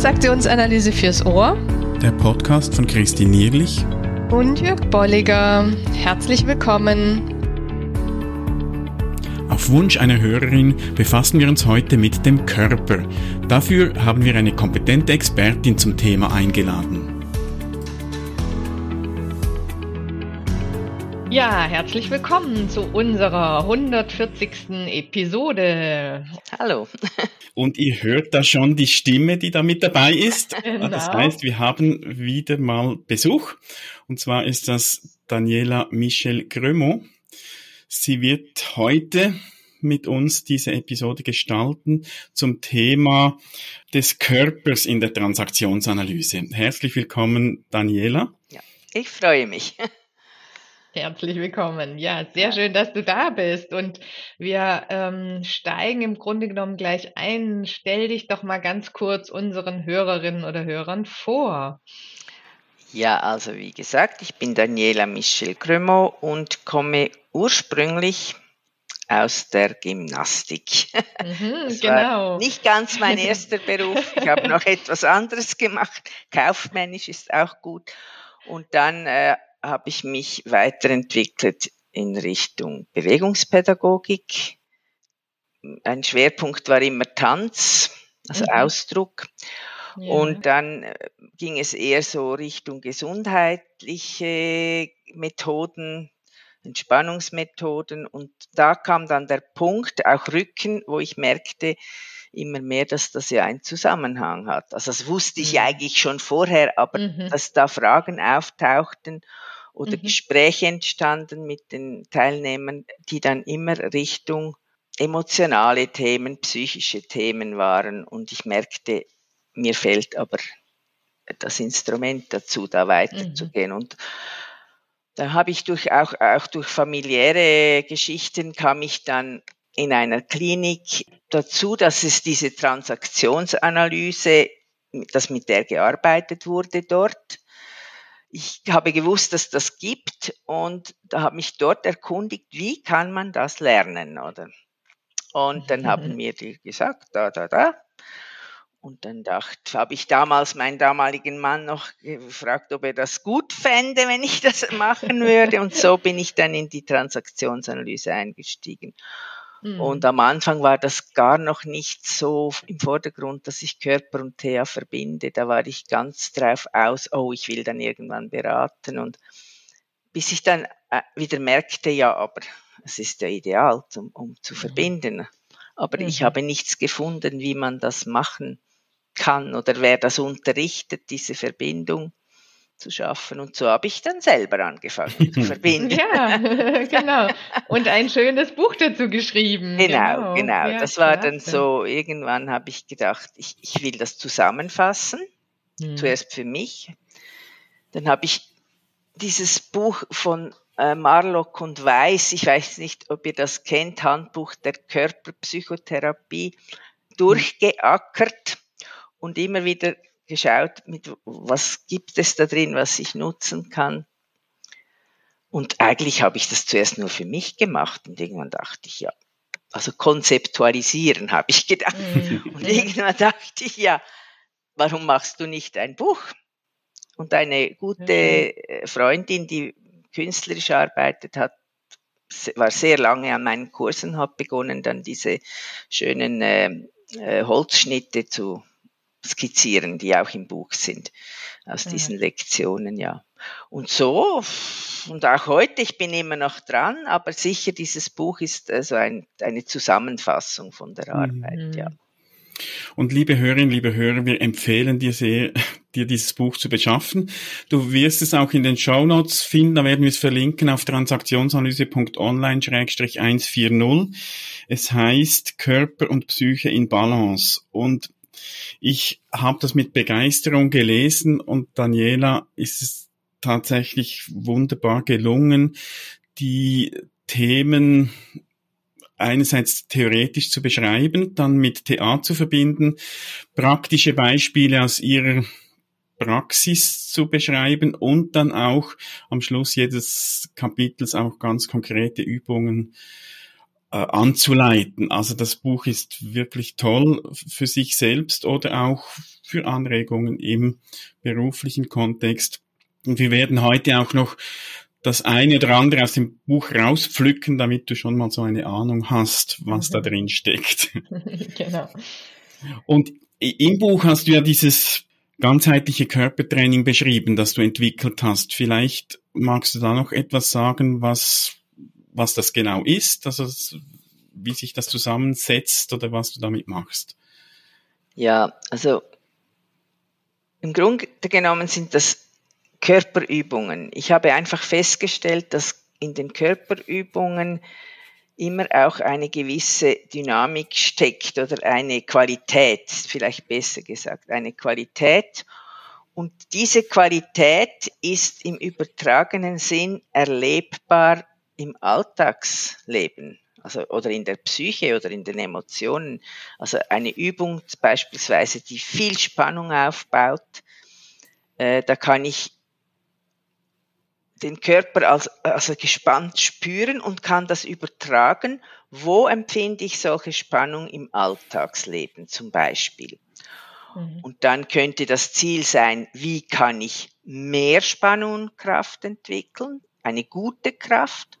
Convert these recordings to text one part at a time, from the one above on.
Transaktionsanalyse fürs Ohr. Der Podcast von Christine Nierlich und Jörg Bolliger. Herzlich willkommen. Auf Wunsch einer Hörerin befassen wir uns heute mit dem Körper. Dafür haben wir eine kompetente Expertin zum Thema eingeladen. Ja, herzlich willkommen zu unserer 140. Episode. Hallo. Und ihr hört da schon die Stimme, die da mit dabei ist. Genau. Das heißt, wir haben wieder mal Besuch. Und zwar ist das Daniela Michel Grömo. Sie wird heute mit uns diese Episode gestalten zum Thema des Körpers in der Transaktionsanalyse. Herzlich willkommen, Daniela. Ja, ich freue mich. Herzlich willkommen. Ja, sehr schön, dass du da bist. Und wir ähm, steigen im Grunde genommen gleich ein. Stell dich doch mal ganz kurz unseren Hörerinnen oder Hörern vor. Ja, also wie gesagt, ich bin Daniela Michel Cremo und komme ursprünglich aus der Gymnastik. Mhm, das genau. nicht ganz mein erster Beruf. Ich habe noch etwas anderes gemacht. Kaufmännisch ist auch gut. Und dann äh, habe ich mich weiterentwickelt in Richtung Bewegungspädagogik. Ein Schwerpunkt war immer Tanz, also mhm. Ausdruck. Ja. Und dann äh, ging es eher so Richtung gesundheitliche Methoden, Entspannungsmethoden. Und da kam dann der Punkt, auch Rücken, wo ich merkte, immer mehr, dass das ja einen Zusammenhang hat. Also das wusste ich mhm. eigentlich schon vorher, aber mhm. dass da Fragen auftauchten oder mhm. Gespräche entstanden mit den Teilnehmern, die dann immer Richtung emotionale Themen, psychische Themen waren. Und ich merkte, mir fehlt aber das Instrument dazu, da weiterzugehen. Mhm. Und da habe ich durch, auch, auch durch familiäre Geschichten kam ich dann in einer Klinik dazu, dass es diese Transaktionsanalyse, dass mit der gearbeitet wurde dort. Ich habe gewusst, dass das gibt und da habe mich dort erkundigt, wie kann man das lernen, oder? Und dann haben mir die gesagt, da, da, da. Und dann dachte, habe ich damals meinen damaligen Mann noch gefragt, ob er das gut fände, wenn ich das machen würde. Und so bin ich dann in die Transaktionsanalyse eingestiegen. Mhm. Und am Anfang war das gar noch nicht so im Vordergrund, dass ich Körper und Thea verbinde. Da war ich ganz drauf aus, oh, ich will dann irgendwann beraten. Und bis ich dann äh, wieder merkte, ja, aber es ist ja ideal, um, um zu mhm. verbinden. Aber mhm. ich habe nichts gefunden, wie man das machen kann oder wer das unterrichtet, diese Verbindung zu schaffen. Und so habe ich dann selber angefangen zu verbinden. ja, genau. Und ein schönes Buch dazu geschrieben. Genau, genau. genau. Ja, das war klasse. dann so, irgendwann habe ich gedacht, ich, ich will das zusammenfassen. Hm. Zuerst für mich. Dann habe ich dieses Buch von äh, Marlock und Weiß, ich weiß nicht, ob ihr das kennt, Handbuch der Körperpsychotherapie, durchgeackert und immer wieder geschaut, mit was gibt es da drin, was ich nutzen kann. Und eigentlich habe ich das zuerst nur für mich gemacht und irgendwann dachte ich, ja, also konzeptualisieren habe ich gedacht. Mhm. Und irgendwann dachte ich, ja, warum machst du nicht ein Buch? Und eine gute mhm. Freundin, die künstlerisch arbeitet hat, war sehr lange an meinen Kursen, hat begonnen, dann diese schönen äh, äh Holzschnitte zu skizzieren, die auch im Buch sind, aus ja. diesen Lektionen, ja. Und so, und auch heute, ich bin immer noch dran, aber sicher, dieses Buch ist also ein, eine Zusammenfassung von der Arbeit, mhm. ja. Und liebe Hörerinnen, liebe Hörer, wir empfehlen dir sehr, dir dieses Buch zu beschaffen. Du wirst es auch in den Show Notes finden, da werden wir es verlinken auf transaktionsanalyse.online-140. Es heißt Körper und Psyche in Balance. Und ich habe das mit Begeisterung gelesen und Daniela ist es tatsächlich wunderbar gelungen, die Themen einerseits theoretisch zu beschreiben, dann mit TA zu verbinden, praktische Beispiele aus ihrer Praxis zu beschreiben und dann auch am Schluss jedes Kapitels auch ganz konkrete Übungen äh, anzuleiten. Also das Buch ist wirklich toll für sich selbst oder auch für Anregungen im beruflichen Kontext. Und wir werden heute auch noch das eine oder andere aus dem Buch rauspflücken, damit du schon mal so eine Ahnung hast, was mhm. da drin steckt. genau. Und im Buch hast du ja dieses ganzheitliche Körpertraining beschrieben, das du entwickelt hast. Vielleicht magst du da noch etwas sagen, was, was das genau ist, also wie sich das zusammensetzt oder was du damit machst? Ja, also im Grunde genommen sind das Körperübungen. Ich habe einfach festgestellt, dass in den Körperübungen immer auch eine gewisse Dynamik steckt oder eine Qualität, vielleicht besser gesagt, eine Qualität. Und diese Qualität ist im übertragenen Sinn erlebbar im Alltagsleben, also oder in der Psyche oder in den Emotionen. Also eine Übung beispielsweise, die viel Spannung aufbaut, äh, da kann ich den Körper als, also gespannt spüren und kann das übertragen. Wo empfinde ich solche Spannung im Alltagsleben zum Beispiel? Mhm. Und dann könnte das Ziel sein, wie kann ich mehr Spannung und Kraft entwickeln, eine gute Kraft,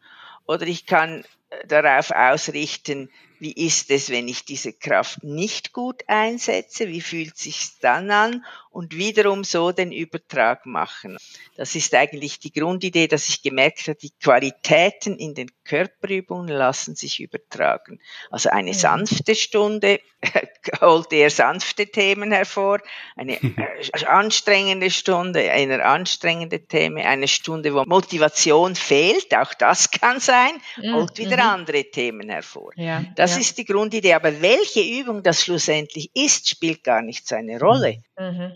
oder ich kann darauf ausrichten, wie ist es, wenn ich diese Kraft nicht gut einsetze, wie fühlt sich dann an und wiederum so den Übertrag machen. Das ist eigentlich die Grundidee, dass ich gemerkt habe, die Qualitäten in den Körperübungen lassen sich übertragen. Also eine sanfte Stunde holt eher sanfte Themen hervor, eine äh, anstrengende Stunde, eine anstrengende Themen, eine Stunde, wo Motivation fehlt, auch das kann sein, holt wieder mhm. andere Themen hervor. Ja, das ja. ist die Grundidee. Aber welche Übung das schlussendlich ist, spielt gar nicht so eine Rolle. Mhm.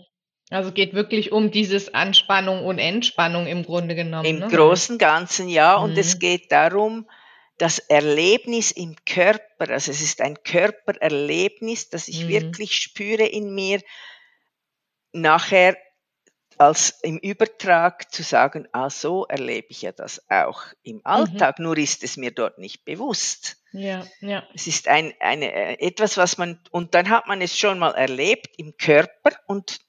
Also geht wirklich um dieses Anspannung und Entspannung im Grunde genommen. Im ne? großen Ganzen ja. Mhm. Und es mhm. geht darum, das Erlebnis im Körper, also es ist ein Körpererlebnis, das ich mhm. wirklich spüre in mir, nachher als im Übertrag zu sagen, ah, so erlebe ich ja das auch im Alltag, mhm. nur ist es mir dort nicht bewusst. Ja, ja. Es ist ein, eine, äh, etwas, was man, und dann hat man es schon mal erlebt im Körper und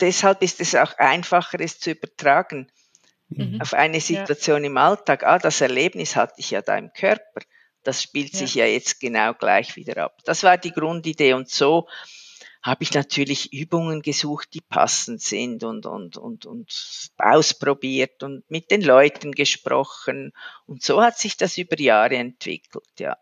deshalb ist es auch einfacher, es zu übertragen mhm. auf eine Situation ja. im Alltag. Ah, das Erlebnis hatte ich ja da im Körper. Das spielt ja. sich ja jetzt genau gleich wieder ab. Das war die Grundidee und so habe ich natürlich Übungen gesucht, die passend sind und, und, und, und ausprobiert und mit den Leuten gesprochen. Und so hat sich das über Jahre entwickelt, ja.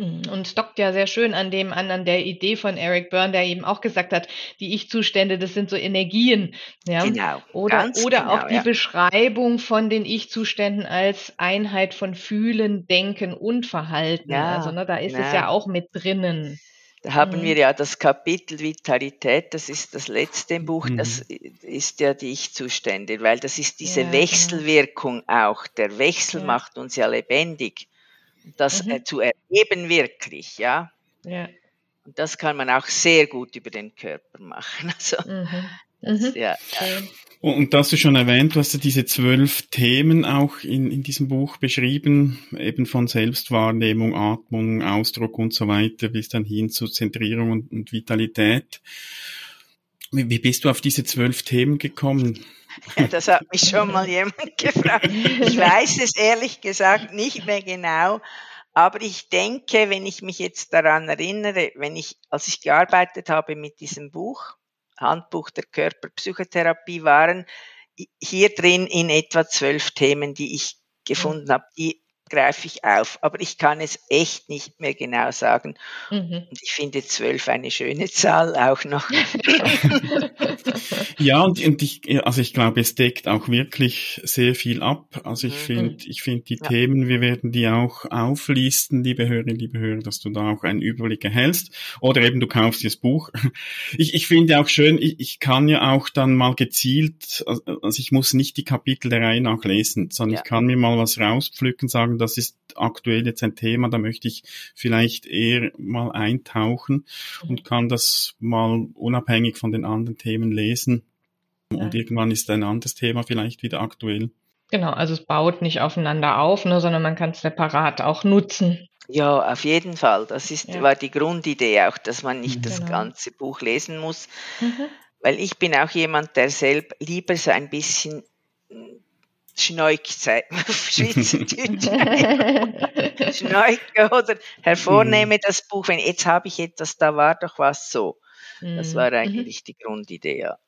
Mhm. Und es dockt ja sehr schön an dem an, an der Idee von Eric Byrne, der eben auch gesagt hat, die Ich-Zustände, das sind so Energien. Ja? Genau. Oder, oder genau, auch die ja. Beschreibung von den Ich-Zuständen als Einheit von Fühlen, Denken und Verhalten. Ja, also ne, da ist genau. es ja auch mit drinnen. Da haben mhm. wir ja das Kapitel Vitalität, das ist das letzte im Buch, mhm. das ist ja die Ich-Zustände, weil das ist diese ja, genau. Wechselwirkung auch. Der Wechsel macht uns ja lebendig das mhm. äh, zu erleben wirklich, ja. ja. Und das kann man auch sehr gut über den Körper machen. Also, mhm. Das, mhm. ja. Und das du schon erwähnt, du hast ja diese zwölf Themen auch in, in diesem Buch beschrieben, eben von Selbstwahrnehmung, Atmung, Ausdruck und so weiter, bis dann hin zu Zentrierung und, und Vitalität. Wie, wie bist du auf diese zwölf Themen gekommen? Ja, das hat mich schon mal jemand gefragt. Ich weiß es ehrlich gesagt nicht mehr genau, aber ich denke, wenn ich mich jetzt daran erinnere, wenn ich, als ich gearbeitet habe mit diesem Buch, Handbuch der Körperpsychotherapie, waren hier drin in etwa zwölf Themen, die ich gefunden habe, die greife ich auf. Aber ich kann es echt nicht mehr genau sagen. Mhm. Und ich finde zwölf eine schöne Zahl auch noch. ja, und, und ich, also ich glaube, es deckt auch wirklich sehr viel ab. Also ich mhm. finde, ich finde die ja. Themen, wir werden die auch auflisten, liebe Hörerinnen, liebe Hörer, dass du da auch einen Überblick erhältst. Oder eben du kaufst das Buch. Ich, ich finde auch schön, ich, ich kann ja auch dann mal gezielt, also ich muss nicht die Kapitel der Reihe nachlesen, sondern ja. ich kann mir mal was rauspflücken, sagen, das ist aktuell jetzt ein Thema, da möchte ich vielleicht eher mal eintauchen und kann das mal unabhängig von den anderen Themen lesen. Und irgendwann ist ein anderes Thema vielleicht wieder aktuell. Genau, also es baut nicht aufeinander auf, ne, sondern man kann es separat auch nutzen. Ja, auf jeden Fall. Das ist, Ja. war die Grundidee auch, dass man nicht das Genau. ganze Buch lesen muss. Mhm. Weil ich bin auch jemand, der selber lieber so ein bisschen mm, schneukt, sagt man auf Schweizerdeutsch. Schneuke oder hervornehme das Buch, wenn jetzt habe ich etwas, da war doch was so. Das war Mhm. eigentlich die Grundidee, ja.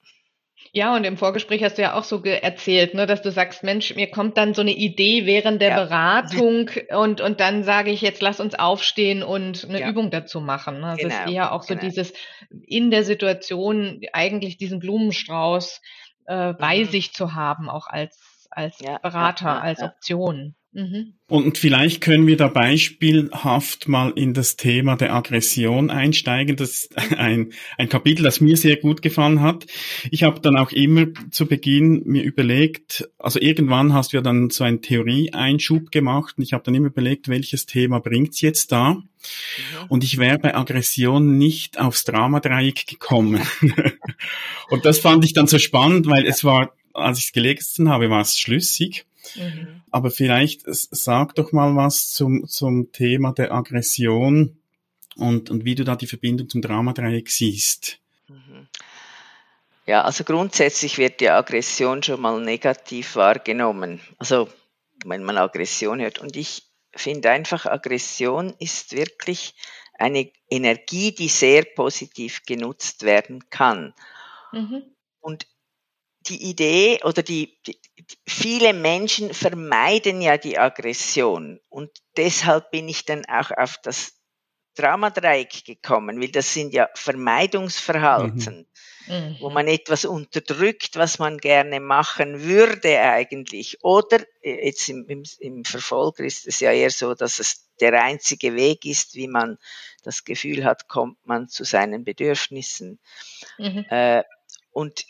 Ja, und im Vorgespräch hast du ja auch so erzählt, ne, dass du sagst, Mensch, mir kommt dann so eine Idee während der Ja. Beratung und, und dann sage ich jetzt, lass uns aufstehen und eine Ja. Übung dazu machen. Ne? Also es ist Genau, eher auch so genau. dieses in der Situation eigentlich diesen Blumenstrauß äh, bei Mhm. sich zu haben, auch als, als Ja, Berater, ja, als ja. Option. Mhm. Und vielleicht können wir da beispielhaft mal in das Thema der Aggression einsteigen. Das ist ein, ein Kapitel, das mir sehr gut gefallen hat. Ich habe dann auch immer zu Beginn mir überlegt, also irgendwann hast du ja dann so einen Theorieeinschub gemacht und ich habe dann immer überlegt, welches Thema bringt's jetzt da? Mhm. Und ich wäre bei Aggression nicht aufs Dramadreieck gekommen. und das fand ich dann so spannend, weil es war, als ich es gelesen habe, war es schlüssig. Mhm. Aber vielleicht sag doch mal was zum, zum Thema der Aggression und, und wie du da die Verbindung zum Dramadreieck siehst. Mhm. Ja, also grundsätzlich wird die Aggression schon mal negativ wahrgenommen. Also wenn man Aggression hört. Und ich finde einfach, Aggression ist wirklich eine Energie, die sehr positiv genutzt werden kann. Mhm. Und die Idee oder die, die, viele Menschen vermeiden ja die Aggression und deshalb bin ich dann auch auf das Dramadreieck gekommen, weil das sind ja Vermeidungsverhalten, Mhm. wo man etwas unterdrückt, was man gerne machen würde eigentlich. Oder äh, jetzt im, im, im Verfolger ist es ja eher so, dass es der einzige Weg ist, wie man das Gefühl hat, kommt man zu seinen Bedürfnissen. Mhm. Äh, und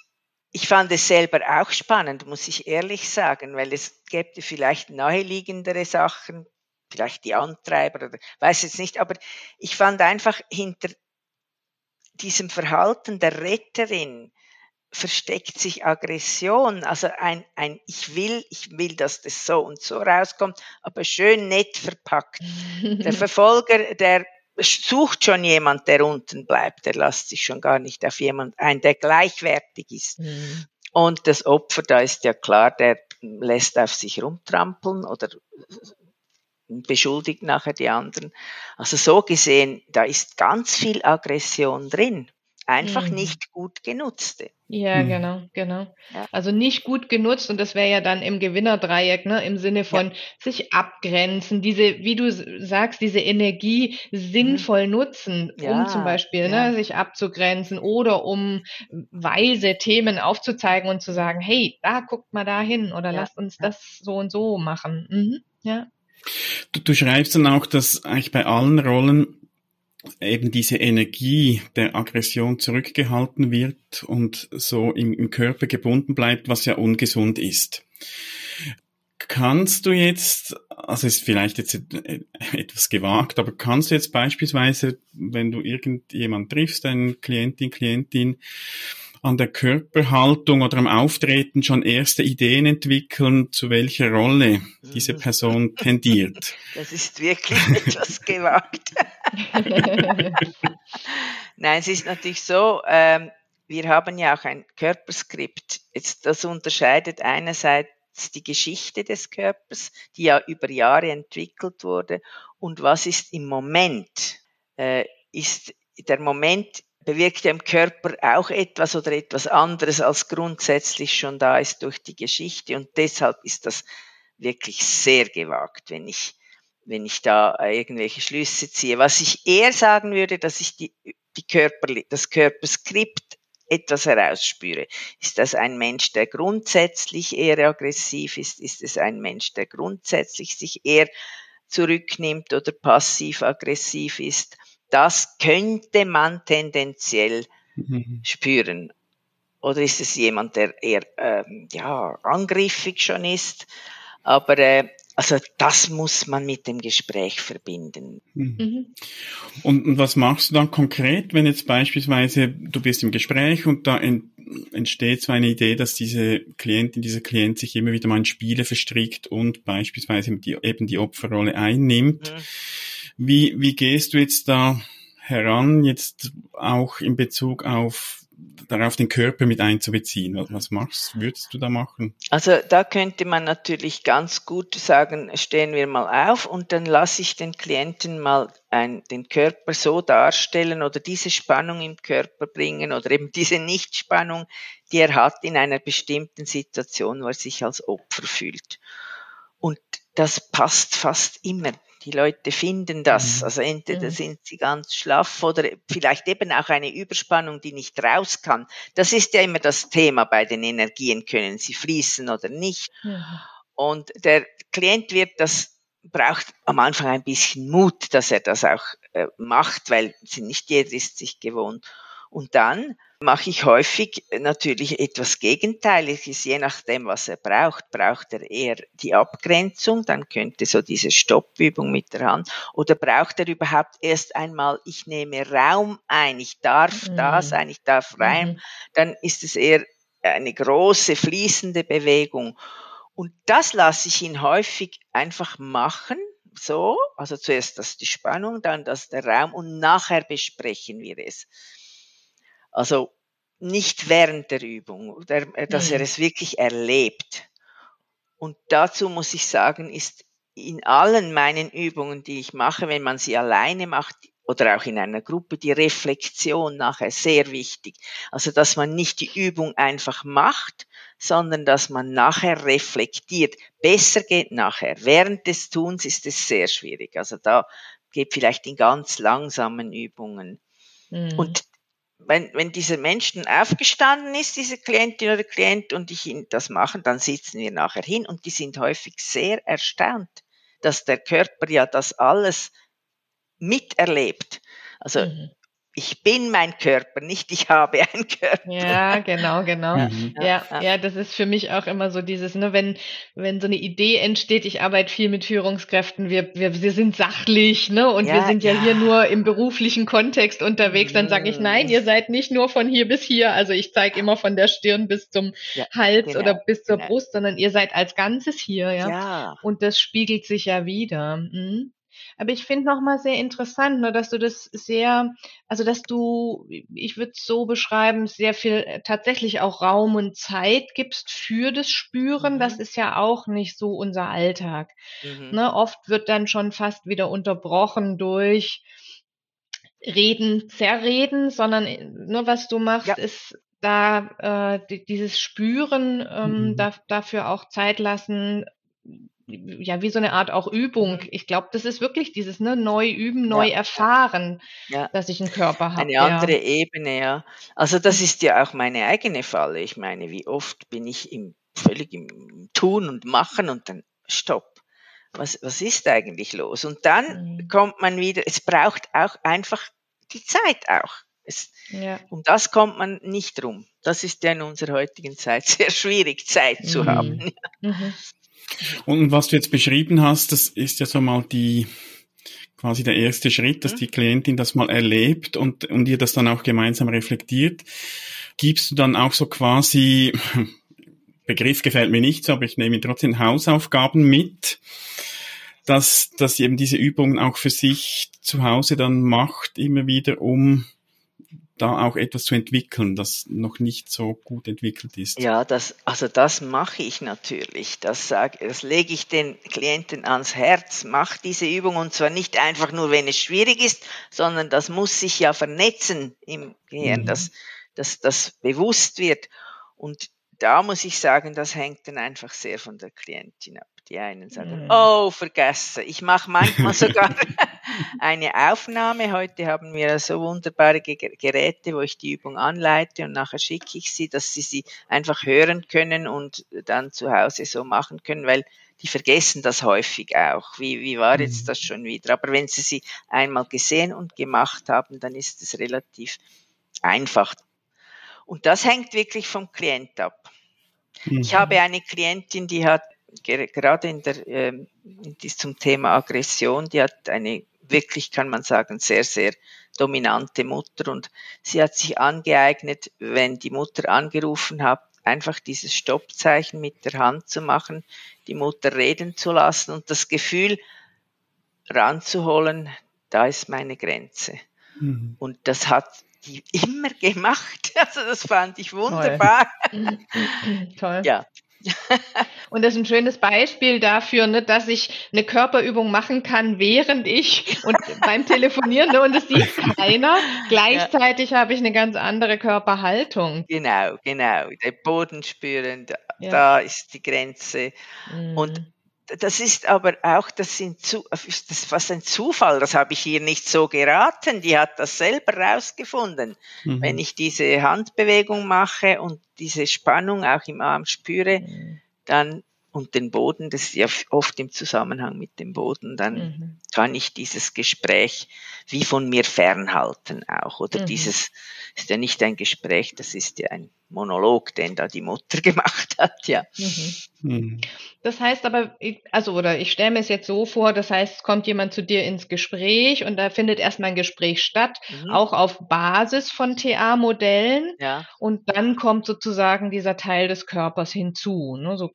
ich fand es selber auch spannend, muss ich ehrlich sagen, weil es gäbe vielleicht naheliegendere Sachen, vielleicht die Antreiber oder weiß jetzt nicht, aber ich fand einfach hinter diesem Verhalten der Retterin versteckt sich Aggression, also ein, ein ich will, ich will, dass das so und so rauskommt, aber schön nett verpackt. Der Verfolger, der sucht schon jemand, der unten bleibt, der lässt sich schon gar nicht auf jemand ein, der gleichwertig ist. Mhm. Und das Opfer, da ist ja klar, der lässt auf sich rumtrampeln oder beschuldigt nachher die anderen. Also so gesehen, da ist ganz viel Aggression drin. Einfach Mhm. nicht gut genutzte. Ja, Mhm. genau, genau. Ja. Also nicht gut genutzt und das wäre ja dann im Gewinnerdreieck, ne, im Sinne von sich abgrenzen, diese, wie du sagst, diese Energie sinnvoll nutzen, um Mhm. Ja, zum Beispiel, ja. ne, sich abzugrenzen oder um weise Themen aufzuzeigen und zu sagen, hey, da guckt mal da hin oder Ja, lasst uns ja. das so und so machen. Mhm. Ja. Du, du schreibst dann auch, dass eigentlich bei allen Rollen eben diese Energie der Aggression zurückgehalten wird und so im, im Körper gebunden bleibt, was ja ungesund ist. Kannst du jetzt, also ist vielleicht jetzt äh, etwas gewagt, aber kannst du jetzt beispielsweise, wenn du irgendjemand triffst, eine Klientin, Klientin, an der Körperhaltung oder am Auftreten schon erste Ideen entwickeln, zu welcher Rolle diese. Person tendiert? Das ist wirklich etwas gewagt. Nein, es ist natürlich so, ähm, wir haben ja auch ein Körperskript. Jetzt, das unterscheidet einerseits die Geschichte des Körpers, die ja über Jahre entwickelt wurde, und was ist im Moment. Äh, ist der Moment bewirkt ja im Körper auch etwas oder etwas anderes, als grundsätzlich schon da ist durch die Geschichte. Und deshalb ist das wirklich sehr gewagt, wenn ich, wenn ich da irgendwelche Schlüsse ziehe. Was ich eher sagen würde, dass ich die, die Körper, das Körperskript etwas herausspüre. Ist das ein Mensch, der grundsätzlich eher aggressiv ist? Ist es ein Mensch, der grundsätzlich sich eher zurücknimmt oder passiv-aggressiv ist? Das könnte man tendenziell Mhm. spüren. Oder ist es jemand, der eher ähm, ja, angriffig schon ist? Aber äh, also das muss man mit dem Gespräch verbinden. Mhm. Mhm. Und, und was machst du dann konkret, wenn jetzt beispielsweise du bist im Gespräch und da ent, entsteht so eine Idee, dass diese Klientin, dieser Klient sich immer wieder mal in Spiele verstrickt und beispielsweise die, eben die Opferrolle einnimmt? Mhm. Wie, wie gehst du jetzt da heran, jetzt auch in Bezug auf darauf den Körper mit einzubeziehen. Was machst, würdest du da machen? Also da könnte man natürlich ganz gut sagen, stehen wir mal auf und dann lasse ich den Klienten mal ein, den Körper so darstellen oder diese Spannung im Körper bringen oder eben diese Nichtspannung, die er hat in einer bestimmten Situation, wo er sich als Opfer fühlt. Und das passt fast immer die Leute finden das. Mhm. Also entweder mhm. sind sie ganz schlaff oder vielleicht eben auch eine Überspannung, die nicht raus kann. Das ist ja immer das Thema bei den Energien. Können sie fließen oder nicht? Mhm. Und der Klient wird das braucht am Anfang ein bisschen Mut, dass er das auch äh, macht, weil nicht jeder ist sich gewohnt. Und dann mache ich häufig natürlich etwas Gegenteiliges, je nachdem, was er braucht. Braucht er eher die Abgrenzung, dann könnte so diese Stoppübung mit der Hand, oder braucht er überhaupt erst einmal, ich nehme Raum ein, ich darf mhm. da sein, ich darf rein, mhm. dann ist es eher eine große fließende Bewegung. Und das lasse ich ihn häufig einfach machen, so, also zuerst das die Spannung, dann das der Raum und nachher besprechen wir es. Also nicht während der Übung, dass er mhm. es wirklich erlebt. Und dazu muss ich sagen, ist in allen meinen Übungen, die ich mache, wenn man sie alleine macht oder auch in einer Gruppe, die Reflexion nachher sehr wichtig. Also, dass man nicht die Übung einfach macht, sondern dass man nachher reflektiert. Besser geht nachher. Während des Tuns ist es sehr schwierig. Also da geht vielleicht in ganz langsamen Übungen. Mhm. Und wenn, wenn dieser Mensch aufgestanden ist, diese Klientin oder Klient, und ich ihn das mache, dann sitzen wir nachher hin und die sind häufig sehr erstaunt, dass der Körper ja das alles miterlebt. Also mhm ich bin mein Körper, nicht ich habe einen Körper. Ja, genau, genau. Mhm. Ja, ja, das ist für mich auch immer so dieses, ne, wenn, wenn so eine Idee entsteht, ich arbeite viel mit Führungskräften, wir, wir, wir sind sachlich, ne, und ja, wir sind ja, ja, hier nur im beruflichen Kontext unterwegs, dann sage ich, nein, ihr seid nicht nur von hier bis hier, also ich zeige immer von der Stirn bis zum ja, Hals genau, oder bis zur genau. Brust, sondern ihr seid als Ganzes hier, ja. ja. Und das spiegelt sich ja wieder. Mhm. Aber ich finde nochmal sehr interessant, ne, dass du das sehr, also dass du, ich würde es so beschreiben, sehr viel äh, tatsächlich auch Raum und Zeit gibst für das Spüren. Mhm. Das ist ja auch nicht so unser Alltag. Mhm. Ne, oft wird dann schon fast wieder unterbrochen durch Reden, Zerreden, sondern nur ne, was du machst, ja. ist da äh, dieses Spüren, ähm, mhm. da, dafür auch Zeit lassen, ja, wie so eine Art auch Übung. Ich glaube, das ist wirklich dieses ne, neu üben, neu ja. erfahren, ja. dass ich einen Körper habe. Eine andere ja. Ebene, ja. Also das ist ja auch meine eigene Falle. Ich meine, wie oft bin ich im, völlig im Tun und Machen und dann stopp. Was, was ist eigentlich los? Und dann mhm. kommt man wieder, es braucht auch einfach die Zeit auch. Es, ja. Um das kommt man nicht drum. Das ist ja in unserer heutigen Zeit sehr schwierig, Zeit zu mhm. haben. Mhm. Und was du jetzt beschrieben hast, das ist ja so mal die, quasi der erste Schritt, dass mhm. die Klientin das mal erlebt und, und ihr das dann auch gemeinsam reflektiert. Gibst du dann auch so quasi, Begriff gefällt mir nicht so, aber ich nehme trotzdem Hausaufgaben mit, dass, dass sie eben diese Übungen auch für sich zu Hause dann macht, immer wieder, um da auch etwas zu entwickeln, das noch nicht so gut entwickelt ist. Ja, das, also das mache ich natürlich. Das, sage, das lege ich den Klienten ans Herz. Mach diese Übung und zwar nicht einfach nur, wenn es schwierig ist, sondern das muss sich ja vernetzen im Gehirn, mhm. dass, dass das bewusst wird. Und da muss ich sagen, das hängt dann einfach sehr von der Klientin ab. Die einen sagen, mhm. oh, vergessen. Ich mache manchmal sogar eine Aufnahme. Heute haben wir so wunderbare Geräte, wo ich die Übung anleite und nachher schicke ich sie, dass sie sie einfach hören können und dann zu Hause so machen können, weil die vergessen das häufig auch. Wie, wie war jetzt mhm. das schon wieder? Aber wenn sie sie einmal gesehen und gemacht haben, dann ist es relativ einfach. Und das hängt wirklich vom Klient ab. Mhm. Ich habe eine Klientin, die hat gerade in der, äh, zum Thema Aggression, die hat eine wirklich, kann man sagen, sehr, sehr dominante Mutter und sie hat sich angeeignet, wenn die Mutter angerufen hat, einfach dieses Stoppzeichen mit der Hand zu machen, die Mutter reden zu lassen und das Gefühl ranzuholen, da ist meine Grenze. Mhm. Und das hat die immer gemacht. Also das fand ich wunderbar. Toll. Toll. Ja, und das ist ein schönes Beispiel dafür, ne, dass ich eine Körperübung machen kann, während ich und beim Telefonieren ne, und es sieht keiner. Gleichzeitig ja. habe ich eine ganz andere Körperhaltung. Genau, genau. Der Boden spüren, da, ja. da ist die Grenze. Mhm. Und das ist aber auch, das, sind zu, das ist fast ein Zufall, das habe ich hier nicht so geraten, die hat das selber rausgefunden. Mhm. Wenn ich diese Handbewegung mache und diese Spannung auch im Arm spüre, mhm. dann und den Boden, das ist ja oft im Zusammenhang mit dem Boden, dann mhm. kann ich dieses Gespräch wie von mir fernhalten auch. Oder mhm. dieses ist ja nicht ein Gespräch, das ist ja ein Monolog, den da die Mutter gemacht hat, ja. Mhm. mhm. Das heißt aber, also oder ich stelle mir es jetzt so vor, das heißt, es kommt jemand zu dir ins Gespräch und da findet erstmal ein Gespräch statt, mhm. auch auf Basis von TA-Modellen. Ja. Und dann kommt sozusagen dieser Teil des Körpers hinzu. Ne? So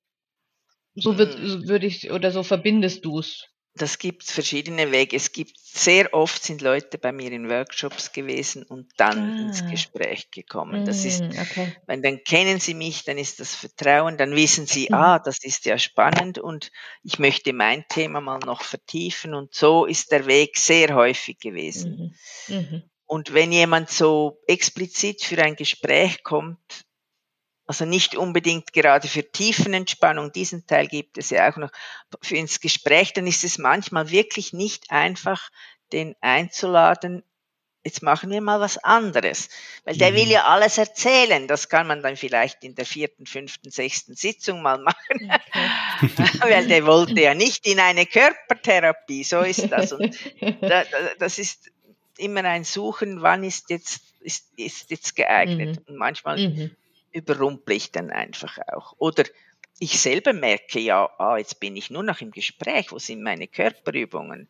so wird, hm. würde ich, oder so verbindest du es. Das gibt verschiedene Wege. Es gibt sehr oft sind Leute bei mir in Workshops gewesen und dann ah. ins Gespräch gekommen. Das ist, hm, okay. wenn dann kennen sie mich, dann ist das Vertrauen, dann wissen sie, mhm. ah, das ist ja spannend und ich möchte mein Thema mal noch vertiefen und so ist der Weg sehr häufig gewesen. Mhm. Mhm. Und wenn jemand so explizit für ein Gespräch kommt, also nicht unbedingt gerade für Tiefenentspannung, diesen Teil gibt es ja auch noch für ins Gespräch, dann ist es manchmal wirklich nicht einfach, den einzuladen, jetzt machen wir mal was anderes. Weil der will mhm. ja alles erzählen. Das kann man dann vielleicht in der vierten, fünften, sechsten Sitzung mal machen. Okay. Weil der wollte ja nicht in eine Körpertherapie. So ist das. Und da, das ist immer ein Suchen, wann ist jetzt, ist, ist jetzt geeignet. Mhm. Und manchmal mhm überrumple ich dann einfach auch. Oder ich selber merke ja, ah, jetzt bin ich nur noch im Gespräch, wo sind meine Körperübungen?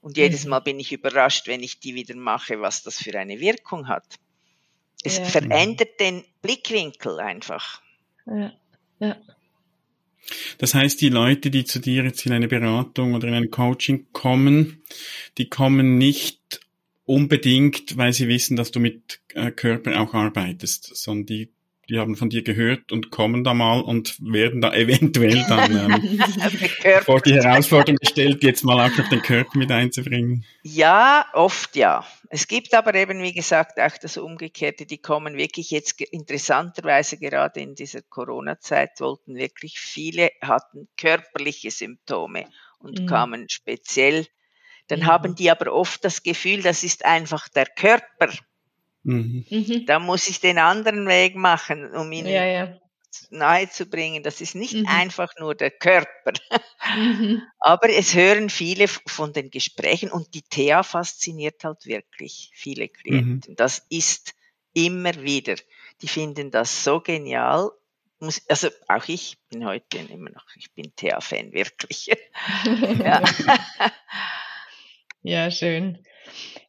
Und jedes mhm. Mal bin ich überrascht, wenn ich die wieder mache, was das für eine Wirkung hat. Es ja. verändert den Blickwinkel einfach. Ja. ja. Das heißt, die Leute, die zu dir jetzt in eine Beratung oder in ein Coaching kommen, die kommen nicht unbedingt, weil sie wissen, dass du mit äh, Körper auch arbeitest, sondern die die haben von dir gehört und kommen da mal und werden da eventuell dann ähm, vor die Herausforderung gestellt, jetzt mal auch noch den Körper mit einzubringen. Ja, oft ja. Es gibt aber eben, wie gesagt, auch das Umgekehrte, die kommen wirklich jetzt interessanterweise gerade in dieser Corona-Zeit, wollten wirklich viele, hatten körperliche Symptome und mhm. kamen speziell. Dann mhm. haben die aber oft das Gefühl, das ist einfach der Körper Mhm. mhm. Da muss ich den anderen Weg machen, um ihn ja, ja. nahe zu bringen. Das ist nicht mhm. einfach nur der Körper. Mhm. Aber es hören viele von den Gesprächen und die Thea fasziniert halt wirklich viele Klienten. Mhm. Das ist immer wieder. Die finden das so genial. Also auch ich bin heute immer noch, ich bin Thea-Fan, wirklich. ja. ja, schön.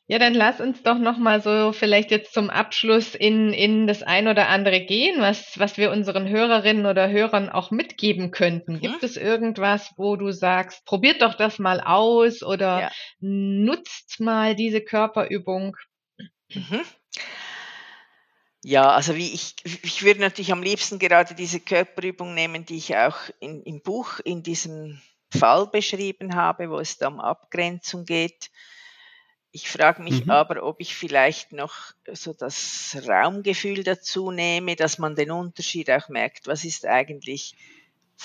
Ja, dann lass uns doch noch mal so vielleicht jetzt zum Abschluss in, in das ein oder andere gehen, was, was wir unseren Hörerinnen oder Hörern auch mitgeben könnten. Mhm. Gibt es irgendwas, wo du sagst, probiert doch das mal aus oder ja. nutzt mal diese Körperübung? Mhm. Ja, also wie ich, ich würde natürlich am liebsten gerade diese Körperübung nehmen, die ich auch in, im Buch in diesem Fall beschrieben habe, wo es da um Abgrenzung geht ich frage mich mhm. aber, ob ich vielleicht noch so das Raumgefühl dazu nehme, dass man den Unterschied auch merkt. Was ist eigentlich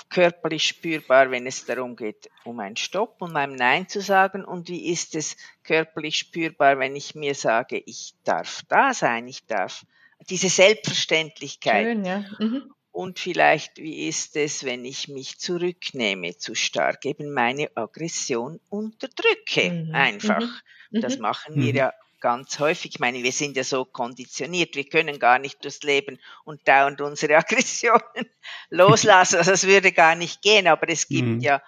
körperlich spürbar, wenn es darum geht, um ein Stopp und um Nein zu sagen? Und wie ist es körperlich spürbar, wenn ich mir sage, ich darf da sein, ich darf diese Selbstverständlichkeit. Schön, ja. Mhm. Und vielleicht, wie ist es, wenn ich mich zurücknehme zu stark, eben meine Aggression unterdrücke, mhm. einfach. Mhm. Das mhm. machen wir mhm. ja ganz häufig. Ich meine, wir sind ja so konditioniert, wir können gar nicht durchs Leben und dauernd unsere Aggressionen loslassen. Also das würde gar nicht gehen, aber es gibt mhm. ja,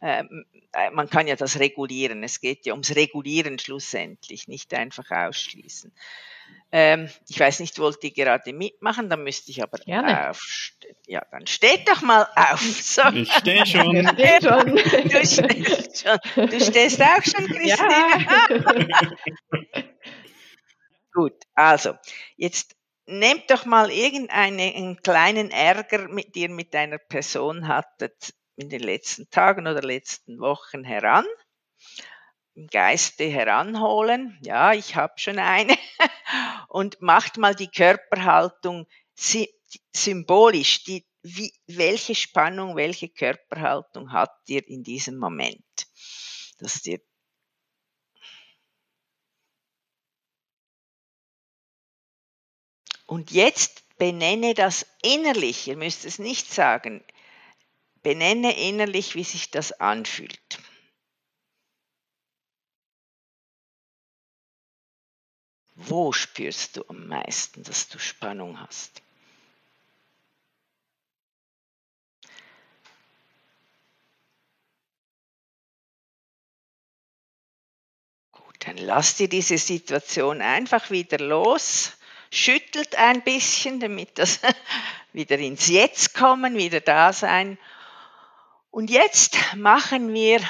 man kann ja das regulieren. Es geht ja ums Regulieren schlussendlich, nicht einfach ausschließen. Ähm, ich weiß nicht, wollte ihr gerade mitmachen, dann müsste ich aber Gerne. aufstehen. Ja, dann steht doch mal auf. So. Ich stehe schon. Ich steh schon. Du stehst schon. Du stehst auch schon, Christine. Ja. Gut, also, jetzt nehmt doch mal irgendeinen kleinen Ärger, mit dir mit deiner Person hattet in den letzten Tagen oder letzten Wochen heran. Im Geiste heranholen. Ja, ich habe schon eine. Und macht mal die Körperhaltung symbolisch, die, wie, welche Spannung, welche Körperhaltung hat dir in diesem Moment, dass dir Und jetzt benenne das innerlich, ihr müsst es nicht sagen, benenne innerlich, wie sich das anfühlt. Wo spürst du am meisten, dass du Spannung hast? Gut, dann lass dir diese Situation einfach wieder los schüttelt ein bisschen, damit das wieder ins Jetzt kommen, wieder da sein. Und jetzt machen wir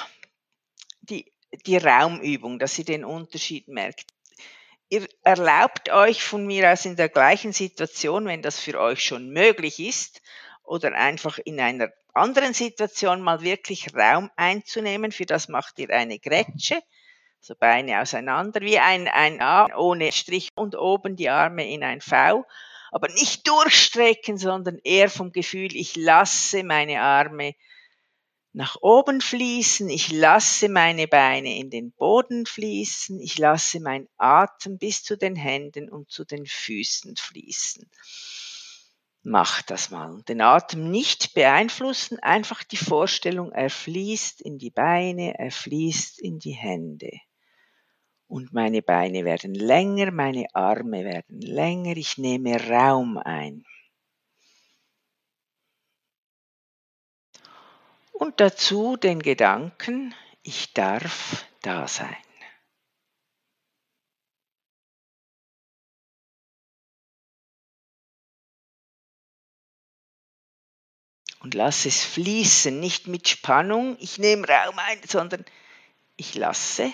die, die Raumübung, dass ihr den Unterschied merkt. Ihr erlaubt euch von mir aus in der gleichen Situation, wenn das für euch schon möglich ist, oder einfach in einer anderen Situation mal wirklich Raum einzunehmen. Für das macht ihr eine Grätsche so Beine auseinander, wie ein, ein A ohne Strich und oben die Arme in ein V. Aber nicht durchstrecken, sondern eher vom Gefühl, ich lasse meine Arme nach oben fließen, ich lasse meine Beine in den Boden fließen, ich lasse mein Atem bis zu den Händen und zu den Füßen fließen. Mach das mal. Den Atem nicht beeinflussen, einfach die Vorstellung, er fließt in die Beine, er fließt in die Hände und meine Beine werden länger, meine Arme werden länger, ich nehme Raum ein. Und dazu den Gedanken, ich darf da sein. Und lass es fließen, nicht mit Spannung, ich nehme Raum ein, sondern ich lasse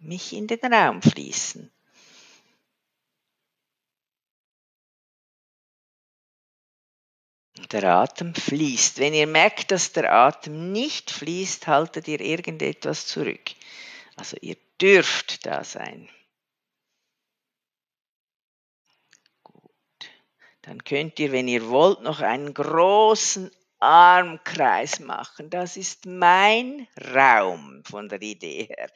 mich in den Raum fließen. Der Atem fließt. Wenn ihr merkt, dass der Atem nicht fließt, haltet ihr irgendetwas zurück. Also ihr dürft da sein. Gut. Dann könnt ihr, wenn ihr wollt, noch einen großen Armkreis machen. Das ist mein Raum von der Idee her.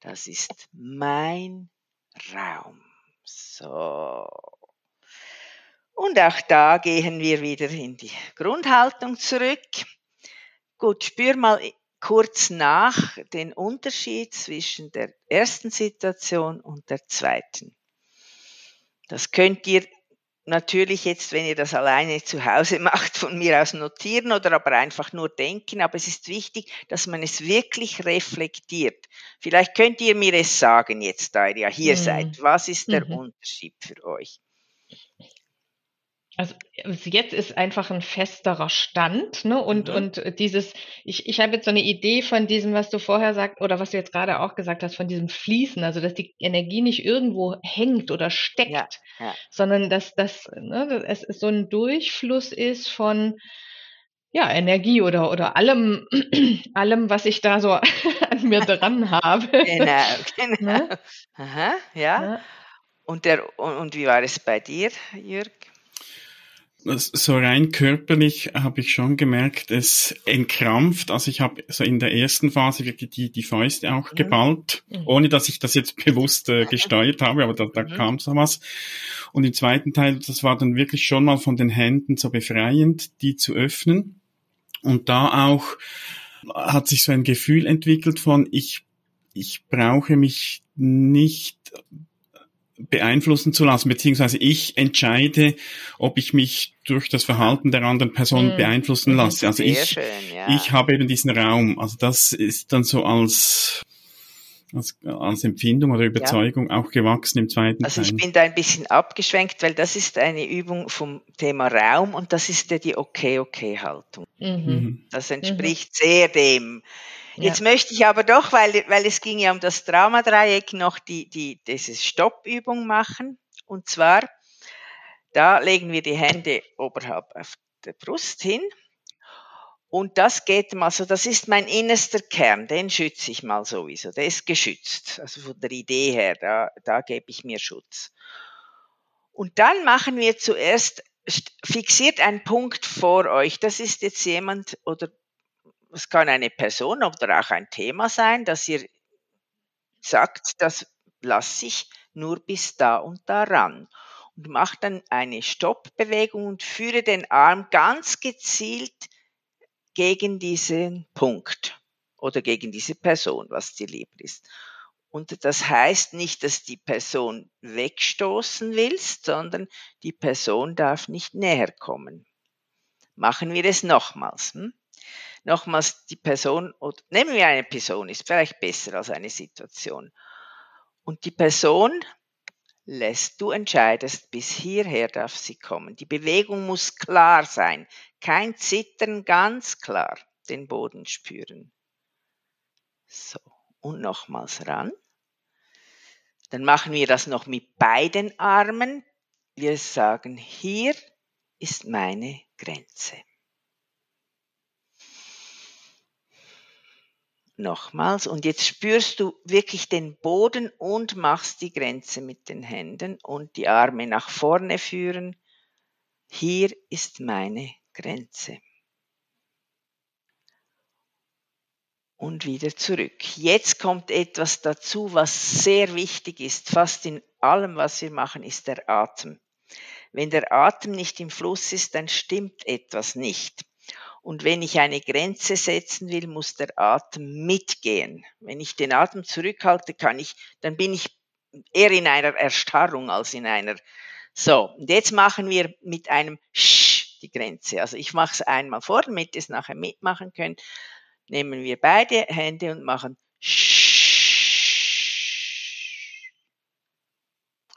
Das ist mein Raum. So. Und auch da gehen wir wieder in die Grundhaltung zurück. Gut, spür mal kurz nach den Unterschied zwischen der ersten Situation und der zweiten. Das könnt ihr natürlich jetzt, wenn ihr das alleine zu Hause macht, von mir aus notieren oder aber einfach nur denken. Aber es ist wichtig, dass man es wirklich reflektiert. Vielleicht könnt ihr mir es sagen jetzt, da ihr ja hier mhm. seid. Was ist der mhm. Unterschied für euch? Also, jetzt ist einfach ein festerer Stand, ne? Und, mhm. und dieses, ich, ich habe jetzt so eine Idee von diesem, was du vorher sagst, oder was du jetzt gerade auch gesagt hast, von diesem Fließen, also dass die Energie nicht irgendwo hängt oder steckt, ja, ja. sondern dass das, ne, es so ein Durchfluss ist von ja, Energie oder, oder allem, allem, was ich da so an mir dran habe. Genau, genau. Ne? Aha, ja. ja. Und, der, und, und wie war es bei dir, Jürg? So rein körperlich habe ich schon gemerkt, es entkrampft. Also ich habe so in der ersten Phase wirklich die, die Fäuste auch mhm. geballt, mhm. ohne dass ich das jetzt bewusst äh, gesteuert habe, aber da, da mhm. kam so was. Und im zweiten Teil, das war dann wirklich schon mal von den Händen so befreiend, die zu öffnen. Und da auch hat sich so ein Gefühl entwickelt von, ich, ich brauche mich nicht beeinflussen zu lassen, beziehungsweise ich entscheide, ob ich mich durch das Verhalten der anderen Person mhm. beeinflussen lasse. Also ich, schön, ja. ich habe eben diesen Raum. Also das ist dann so als als, als Empfindung oder Überzeugung ja. auch gewachsen im zweiten Also Teil. ich bin da ein bisschen abgeschwenkt, weil das ist eine Übung vom Thema Raum und das ist ja die Okay-Okay-Haltung. Mhm. mhm. Das entspricht mhm. sehr dem. Jetzt möchte ich aber doch, weil, weil es ging ja um das Dramadreieck, noch die, die, diese Stoppübung machen. Und zwar, da legen wir die Hände oberhalb auf der Brust hin und das geht mal so, das ist mein innerster Kern, den schütze ich mal sowieso, der ist geschützt. Also von der Idee her, da, da gebe ich mir Schutz. Und dann machen wir zuerst, fixiert einen Punkt vor euch. Das ist jetzt jemand oder es kann eine Person oder auch ein Thema sein, dass ihr sagt, das lasse ich nur bis da und daran. Und macht dann eine Stoppbewegung und führe den Arm ganz gezielt gegen diesen Punkt oder gegen diese Person, was dir lieber ist. Und das heißt nicht, dass die Person wegstoßen willst, sondern die Person darf nicht näher kommen. Machen wir es nochmals. Hm? Nochmals die Person, oder nehmen wir eine Person, ist vielleicht besser als eine Situation. Und die Person lässt, du entscheidest, bis hierher darf sie kommen. Die Bewegung muss klar sein, kein Zittern, ganz klar den Boden spüren. So, und nochmals ran. Dann machen wir das noch mit beiden Armen. Wir sagen, hier ist meine Grenze. Nochmals. Und jetzt spürst du wirklich den Boden und machst die Grenze mit den Händen und die Arme nach vorne führen. Hier ist meine Grenze. Und wieder zurück. Jetzt kommt etwas dazu, was sehr wichtig ist. Fast in allem, was wir machen, ist der Atem. Wenn der Atem nicht im Fluss ist, dann stimmt etwas nicht. Und wenn ich eine Grenze setzen will, muss der Atem mitgehen. Wenn ich den Atem zurückhalte, kann ich, dann bin ich eher in einer Erstarrung als in einer. So, und jetzt machen wir mit einem Sch die Grenze. Also ich mache es einmal vor, damit ihr es nachher mitmachen könnt. Nehmen wir beide Hände und machen Sch.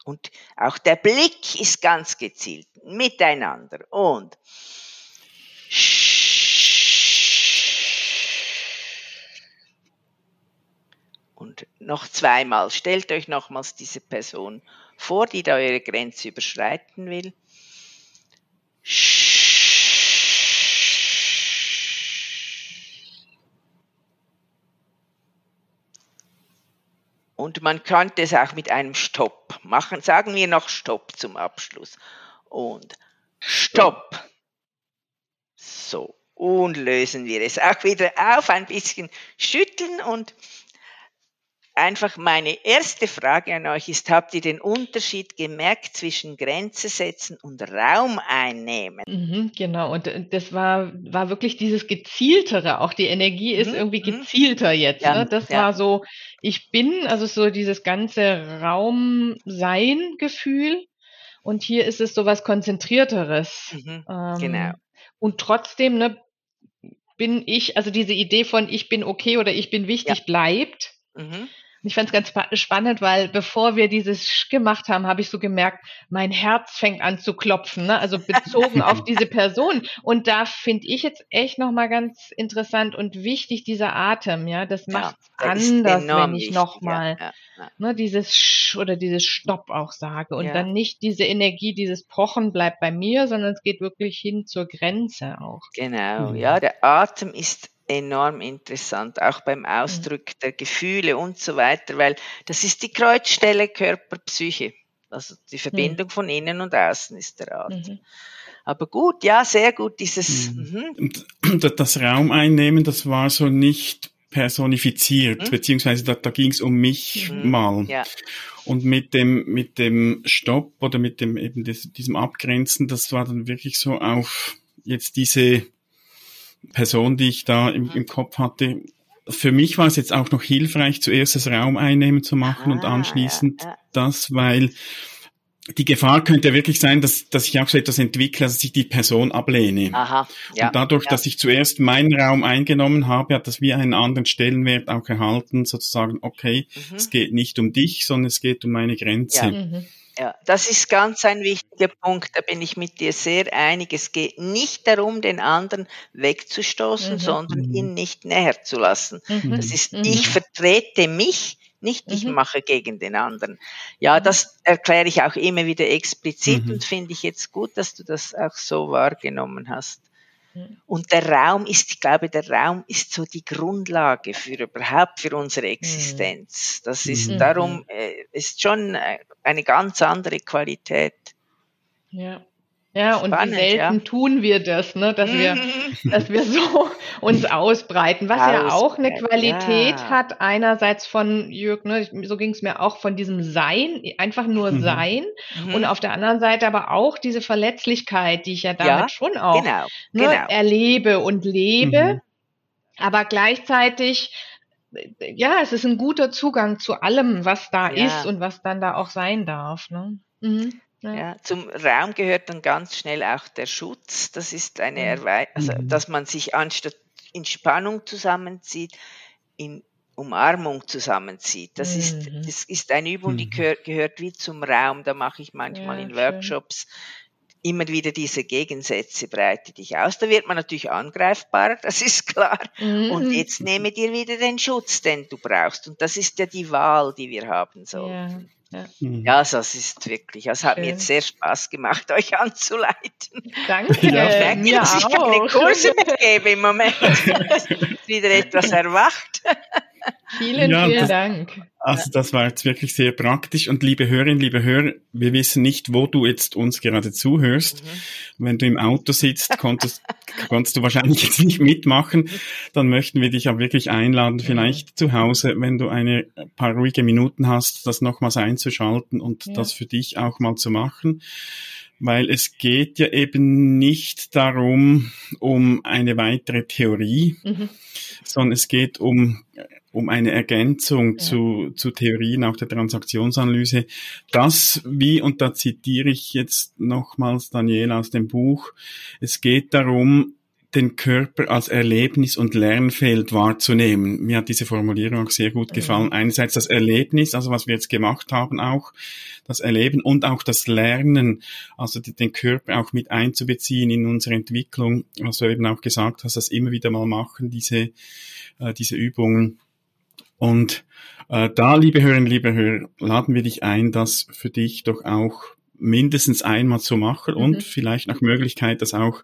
Und auch der Blick ist ganz gezielt miteinander. Und Und noch zweimal, stellt euch nochmals diese Person vor, die da eure Grenze überschreiten will. Und man könnte es auch mit einem Stopp machen. Sagen wir noch Stopp zum Abschluss. Und Stopp. So. Und lösen wir es auch wieder auf, ein bisschen schütteln und einfach meine erste Frage an euch ist, habt ihr den Unterschied gemerkt zwischen Grenze setzen und Raum einnehmen? Mhm, genau, und äh, das war, war wirklich dieses Gezieltere, auch die Energie ist mhm, irgendwie mhm. gezielter jetzt. Ja, ne? Das ja. war so, ich bin, also so dieses ganze Raum-Sein-Gefühl und hier ist es so was Konzentrierteres. Mhm, ähm, genau. Und trotzdem, ne, bin ich, also diese Idee von ich bin okay oder ich bin wichtig ja. bleibt. Mhm. Ich fand es ganz spannend, weil bevor wir dieses Sch gemacht haben, habe ich so gemerkt, mein Herz fängt an zu klopfen, ne? also bezogen auf diese Person. Und da finde ich jetzt echt nochmal ganz interessant und wichtig, dieser Atem, ja, das macht ja, anders, wenn ich nochmal ja, ja, ne, dieses Sch oder dieses Stopp auch sage. Und dann nicht diese Energie, dieses Pochen bleibt bei mir, sondern es geht wirklich hin zur Grenze auch. Genau, mhm. ja, der Atem ist enorm interessant, auch beim Ausdruck der Gefühle und so weiter, weil das ist die Kreuzstelle Körper-Psyche. Also die Verbindung mhm. von innen und außen ist der Art. Mhm. Aber gut, ja, sehr gut, dieses. Mhm. Und das Raum einnehmen, das war so nicht personifiziert, mhm. beziehungsweise da, da ging es um mich mhm. mal. Ja. Und mit dem, mit dem Stopp oder mit dem eben des, diesem Abgrenzen, das war dann wirklich so auf jetzt diese Person, die ich da im, im Kopf hatte. Für mich war es jetzt auch noch hilfreich, zuerst das Raum einnehmen zu machen ah, und anschließend ja, ja. das, weil die Gefahr könnte ja wirklich sein, dass, dass ich auch so etwas entwickle, dass ich die Person ablehne. Aha, ja. Und dadurch, ja. dass ich zuerst meinen Raum eingenommen habe, hat das wie einen anderen Stellenwert auch erhalten, sozusagen, okay, Mhm. es geht nicht um dich, sondern es geht um meine Grenze. Ja. Mhm. Ja, das ist ganz ein wichtiger Punkt, da bin ich mit dir sehr einig. Es geht nicht darum, den anderen wegzustoßen, Mhm. sondern Mhm. ihn nicht näher zu lassen. Mhm. Das ist, Mhm. ich vertrete mich, nicht ich Mhm. mache gegen den anderen. Ja, das erkläre ich auch immer wieder explizit Mhm. und finde ich jetzt gut, dass du das auch so wahrgenommen hast. Mhm. Und der Raum ist, ich glaube, der Raum ist so die Grundlage für überhaupt für unsere Existenz. Das ist Mhm. darum, äh, ist schon äh, eine ganz andere Qualität. Ja. Ja, und Spannend, wie selten ja. tun wir das, ne, dass wir, dass wir so uns ausbreiten, was ja auch eine Ausbreiten, Qualität ja. hat, einerseits von Jürg, ne, so ging es mir auch von diesem Sein, einfach nur Mhm. Sein, Mhm. und auf der anderen Seite aber auch diese Verletzlichkeit, die ich ja damit Ja, schon auch genau, ne, genau. erlebe und lebe, Mhm. aber gleichzeitig, ja, es ist ein guter Zugang zu allem, was da Ja. ist und was dann da auch sein darf. Ne? Mhm. Ja. Ja, zum Raum gehört dann ganz schnell auch der Schutz. Das ist eine Mhm. Erwei also, Mhm. dass man sich anstatt in Spannung zusammenzieht, in Umarmung zusammenzieht. Das ist, Mhm. das ist eine Übung, die Mhm. gehört, gehört wie zum Raum. Da mache ich manchmal Ja, in schön. Workshops immer wieder diese Gegensätze, breite dich aus. Da wird man natürlich angreifbarer, das ist klar. Und Mhm. jetzt nehme dir wieder den Schutz, den du brauchst. Und das ist ja die Wahl, die wir haben sollen. Ja, ja. Mhm. Ja, also es ist wirklich, es hat mir Schön. jetzt sehr Spaß gemacht, euch anzuleiten. Danke, Ja. Ich merke, mir dass ich keine. Kurse mehr gebe im Moment. Ist wieder etwas erwacht. Vielen, Ja, vielen das- Dank. Also das war jetzt wirklich sehr praktisch. Und liebe Hörerinnen, liebe Hörer, wir wissen nicht, wo du jetzt uns gerade zuhörst. Wenn du im Auto sitzt, konntest, konntest du wahrscheinlich jetzt nicht mitmachen. Dann möchten wir dich aber wirklich einladen, vielleicht zu Hause, wenn du eine paar ruhige Minuten hast, das nochmals einzuschalten und Ja. das für dich auch mal zu machen. Weil es geht ja eben nicht darum, um eine weitere Theorie, Mhm. sondern es geht um, um eine Ergänzung Ja. zu, zu Theorien auch der Transaktionsanalyse. Das, wie, und da zitiere ich jetzt nochmals Daniela aus dem Buch, es geht darum, den Körper als Erlebnis- und Lernfeld wahrzunehmen. Mir hat diese Formulierung auch sehr gut Mhm. gefallen. Einerseits das Erlebnis, also was wir jetzt gemacht haben auch, das Erleben und auch das Lernen, also die- den Körper auch mit einzubeziehen in unsere Entwicklung, was du eben auch gesagt hast, das immer wieder mal machen, diese, äh, diese Übungen. Und äh, da, liebe Hörerinnen, liebe Hörer, laden wir dich ein, das für dich doch auch mindestens einmal zu machen Mhm. und vielleicht nach Möglichkeit, das auch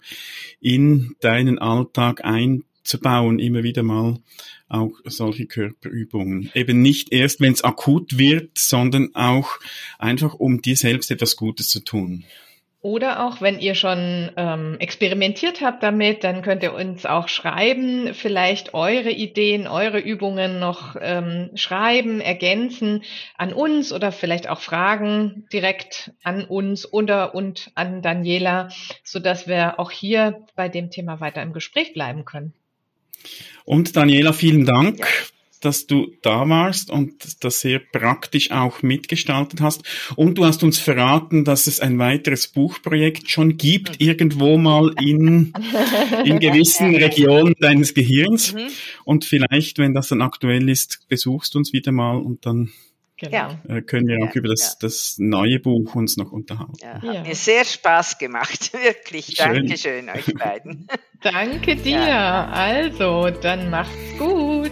in deinen Alltag einzubauen, immer wieder mal auch solche Körperübungen. Eben nicht erst, wenn es akut wird, sondern auch einfach, um dir selbst etwas Gutes zu tun. Oder auch, wenn ihr schon ähm, experimentiert habt damit, dann könnt ihr uns auch schreiben, vielleicht eure Ideen, eure Übungen noch ähm, schreiben, ergänzen an uns oder vielleicht auch Fragen direkt an uns oder und an Daniela, so dass wir auch hier bei dem Thema weiter im Gespräch bleiben können. Und Daniela, vielen Dank, dass du da warst und das sehr praktisch auch mitgestaltet hast. Und du hast uns verraten, dass es ein weiteres Buchprojekt schon gibt, irgendwo mal in, in gewissen Regionen deines Gehirns. Mhm. Und vielleicht, wenn das dann aktuell ist, besuchst du uns wieder mal und dann Genau. Ja. äh, können wir auch Ja, über das, das neue Buch uns noch unterhalten. Ja, hat Ja. mir sehr Spaß gemacht, wirklich. Schön. Dankeschön euch beiden. Danke dir. Ja. Also, dann macht's gut.